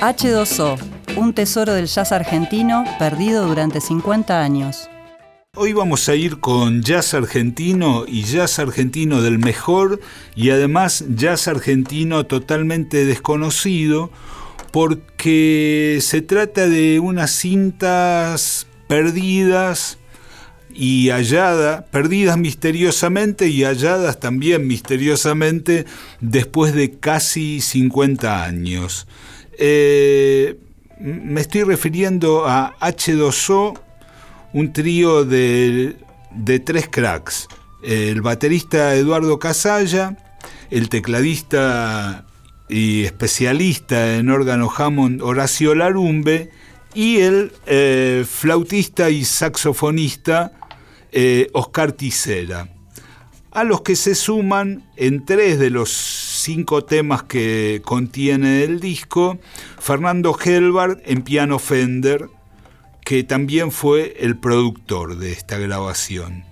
H2O, un tesoro del jazz argentino perdido durante 50 años. Hoy vamos a ir con jazz argentino y jazz argentino del mejor y además jazz argentino totalmente desconocido porque se trata de unas cintas perdidas y halladas, perdidas misteriosamente y halladas también misteriosamente después de casi 50 años. Eh, me estoy refiriendo a H2O, un trío de, tres cracks. El baterista Eduardo Casalla, el tecladista y especialista en órgano Hammond Horacio Larumbe y el eh, flautista y saxofonista eh, Oscar Tisera, a los que se suman en tres de los cinco temas que contiene el disco, Fernando Helbard en piano Fender, que también fue el productor de esta grabación.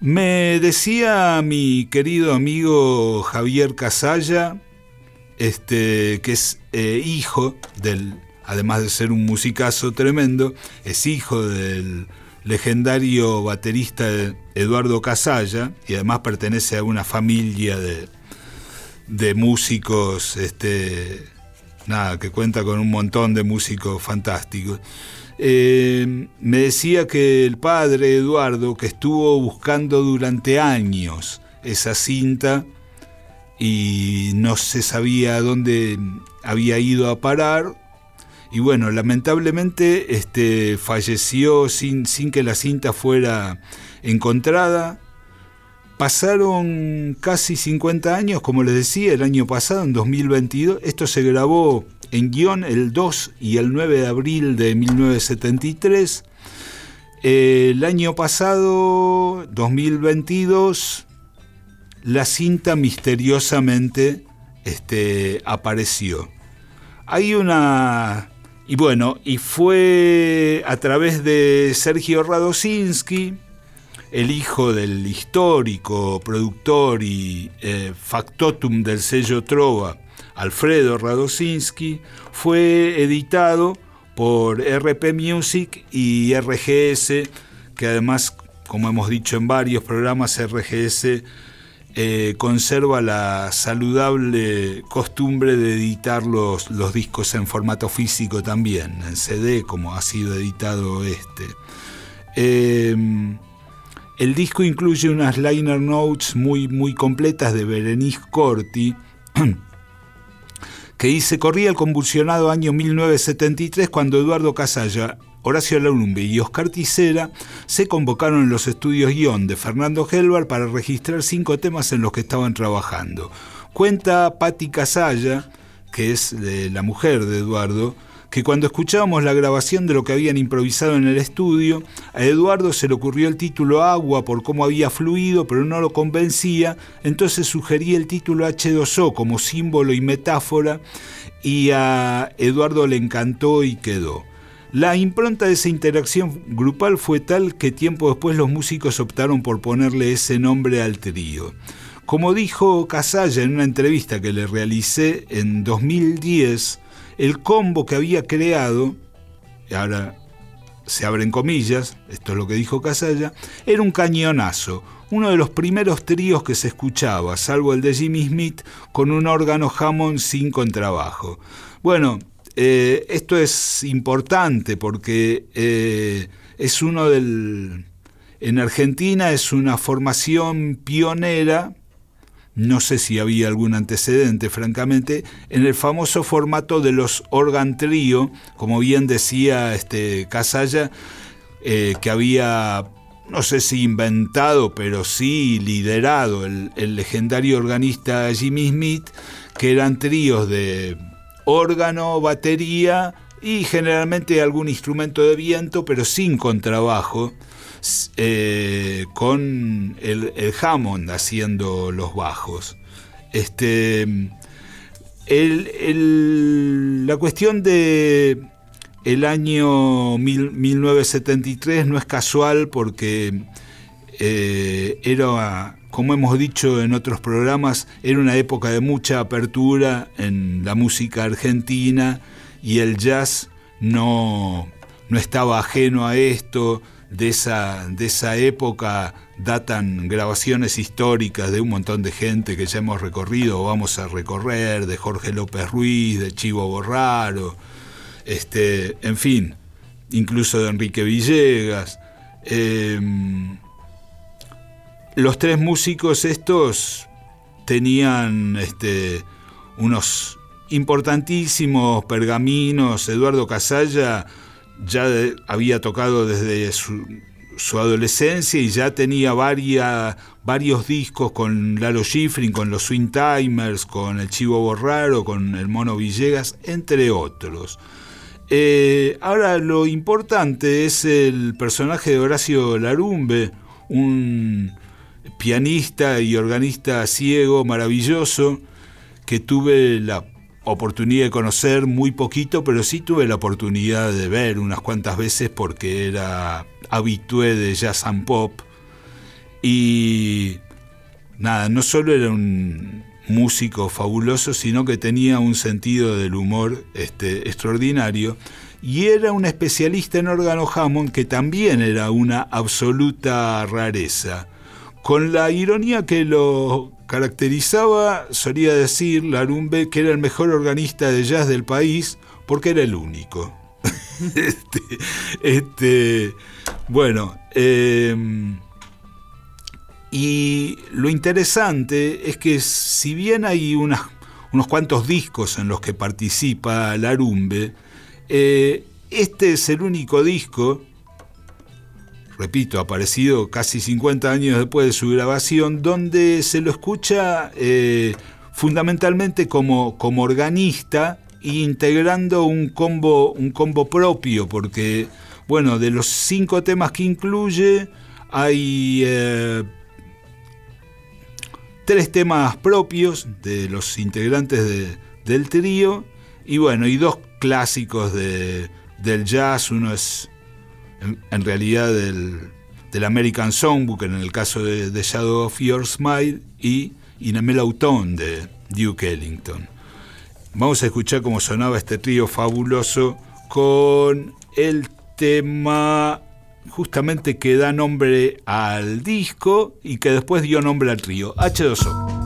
Me decía mi querido amigo Javier Casalla, este, que es eh, hijo del, además de ser un musicazo tremendo, es hijo del legendario baterista Eduardo Casalla y además pertenece a una familia de, de músicos, este, nada, que cuenta con un montón de músicos fantásticos. Eh, me decía que el padre Eduardo, que estuvo buscando durante años esa cinta y no se sabía dónde había ido a parar, y bueno, lamentablemente este, falleció sin, sin que la cinta fuera encontrada. Pasaron casi 50 años, como les decía, el año pasado, en 2022. Esto se grabó en guion el 2 y el 9 de abril de 1973. El año pasado, 2022, la cinta misteriosamente este, apareció. Hay una y bueno, y fue a través de Sergio Radosinski, el hijo del histórico productor y eh, factotum del sello Trova, Alfredo Radosinski, fue editado por RP Music y RGS, que además, como hemos dicho en varios programas, RGS eh, conserva la saludable costumbre de editar los, discos en formato físico también, en CD, como ha sido editado este. Em, el disco incluye unas liner notes muy, muy completas de Berenice Corti, que dice, corría el convulsionado año 1973 cuando Eduardo Casalla Horacio Larumbe y Oscar Tisera se convocaron en los estudios guion de Fernando Helvar para registrar cinco temas en los que estaban trabajando. Cuenta Patti Casalla, que es la mujer de Eduardo, que cuando escuchábamos la grabación de lo que habían improvisado en el estudio, a Eduardo se le ocurrió el título Agua por cómo había fluido, pero no lo convencía, entonces sugería el título H2O como símbolo y metáfora, y a Eduardo le encantó y quedó. La impronta de esa interacción grupal fue tal que tiempo después los músicos optaron por ponerle ese nombre al trío. Como dijo Casalla en una entrevista que le realicé en 2010, el combo que había creado, y ahora se abren comillas, esto es lo que dijo Casalla, era un cañonazo, uno de los primeros tríos que se escuchaba, salvo el de Jimmy Smith, con un órgano Hammond sin contrabajo. Bueno, eh, esto es importante porque eh, es uno del... En Argentina es una formación pionera, no sé si había algún antecedente, francamente, en el famoso formato de los organ trío, como bien decía este Casalla, eh, que había no sé si inventado, pero sí liderado el, el, legendario organista Jimmy Smith, que eran tríos de órgano, batería y generalmente algún instrumento de viento, pero sin contrabajo, eh, con el, Hammond haciendo los bajos. Este, la cuestión de el año 1973 no es casual porque eh, era como hemos dicho en otros programas, era una época de mucha apertura en la música argentina y el jazz no, no estaba ajeno a esto. De esa, de esa época datan grabaciones históricas de un montón de gente que ya hemos recorrido o vamos a recorrer, de Jorge López Ruiz, de Chivo Borraro, este, en fin, incluso de Enrique Villegas. Em, los tres músicos estos tenían este, unos importantísimos pergaminos. Eduardo Casalla ya había tocado desde su, adolescencia y ya tenía varios discos con Lalo Schifrin, con los Swing Timers, con el Chivo Borraro, con el Mono Villegas, entre otros. Eh, ahora lo importante es el personaje de Horacio Larumbe, un pianista y organista ciego maravilloso que tuve la oportunidad de conocer muy poquito, pero sí tuve la oportunidad de ver unas cuantas veces porque era habitué de jazz and pop. Y nada, no solo era un músico fabuloso, sino que tenía un sentido del humor este, extraordinario. Y era un especialista en órgano Hammond que también era una absoluta rareza. Con la ironía que lo caracterizaba, solía decir Larumbe que era el mejor organista de jazz del país porque era el único. este, este, bueno, em, y lo interesante es que si bien hay unos cuantos discos en los que participa Larumbe, eh, este es el único disco repito, aparecido casi 50 años después de su grabación, donde se lo escucha eh, fundamentalmente como, como organista integrando un combo, un combo propio, porque, bueno, de los cinco temas que incluye, hay eh, tres temas propios de los integrantes del trío, y bueno, y dos clásicos de, del jazz, uno es en, realidad del, del, American Songbook, en el caso de, The Shadow of Your Smile, y In a de Duke Ellington. Vamos a escuchar cómo sonaba este trío fabuloso con el tema justamente que da nombre al disco y que después dio nombre al trío, H2O.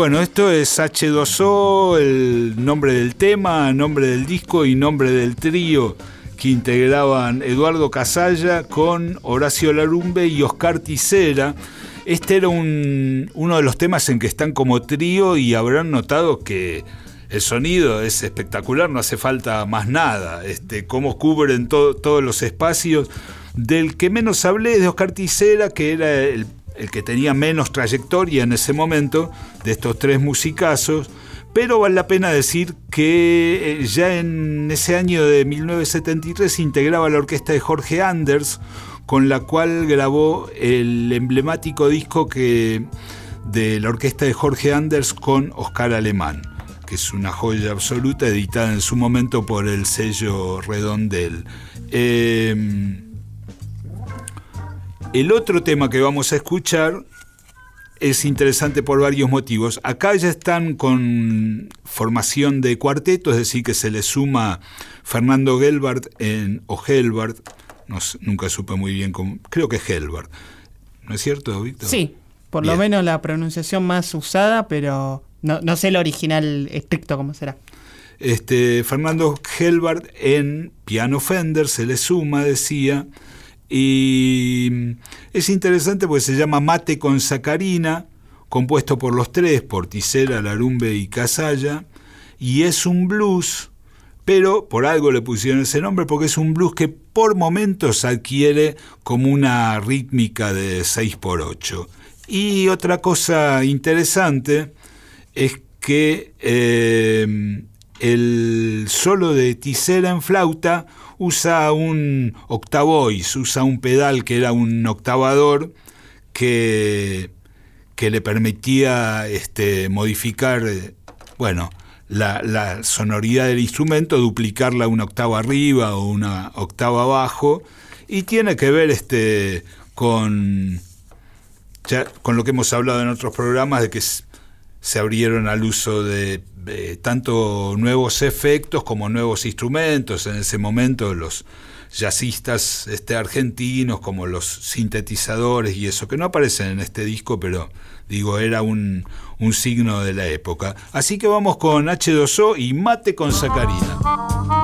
Bueno, esto es H2O, el nombre del tema, nombre del disco y nombre del trío que integraban Eduardo Casalla con Horacio Larumbe y Oscar Ticera. Este era uno de los temas en que están como trío y habrán notado que el sonido es espectacular, no hace falta más nada. Este, cómo cubren todos los espacios. Del que menos hablé es de Oscar Ticera, que era el el que tenía menos trayectoria en ese momento de estos tres musicazos, pero vale la pena decir que eh, ya en ese año de 1973 integraba la orquesta de Jorge Anders, con la cual grabó el emblemático disco que, de la orquesta de Jorge Anders con Oscar Alemán, que es una joya absoluta editada en su momento por el sello Redondel. Eh, el otro tema que vamos a escuchar es interesante por varios motivos. Acá ya están con formación de cuarteto, es decir, que se le suma Fernando Gelbart en, o Gelbart, no, nunca supe muy bien cómo, creo que es Gelbart. ¿No es cierto, Víctor? Sí, por lo menos la pronunciación más usada, pero no, sé el original estricto cómo será. Este, Fernando Gelbart en piano Fender se le suma, decía, y es interesante porque se llama Mate con Sacarina, compuesto por los tres, por Ticera, Larumbe y Casalla, y es un blues, pero por algo le pusieron ese nombre, porque es un blues que por momentos adquiere como una rítmica de 6x8. Y otra cosa interesante es que eh, el solo de Ticera en flauta usa un octavois, usa un pedal que era un octavador que, que le permitía este, modificar, bueno, la, sonoridad del instrumento, duplicarla una octava arriba o una octava abajo, y tiene que ver este, con, con lo que hemos hablado en otros programas de que se abrieron al uso de tanto nuevos efectos como nuevos instrumentos. En ese momento los jazzistas este, argentinos como los sintetizadores y eso, que no aparecen en este disco, pero digo, era un, un signo de la época. Así que vamos con H2O y Mate con Sacarina.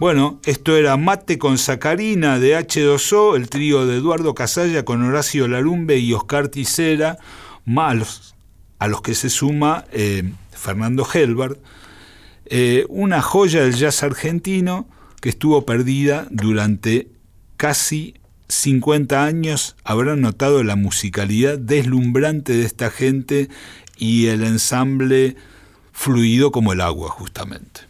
Bueno, esto era Mate con Sacarina de H2O, el trío de Eduardo Casalla con Horacio Larumbe y Oscar Ticera, más a los que se suma eh, Fernando Helbert, eh, una joya del jazz argentino que estuvo perdida durante casi 50 años. Habrán notado la musicalidad deslumbrante de esta gente y el ensamble fluido como el agua, justamente.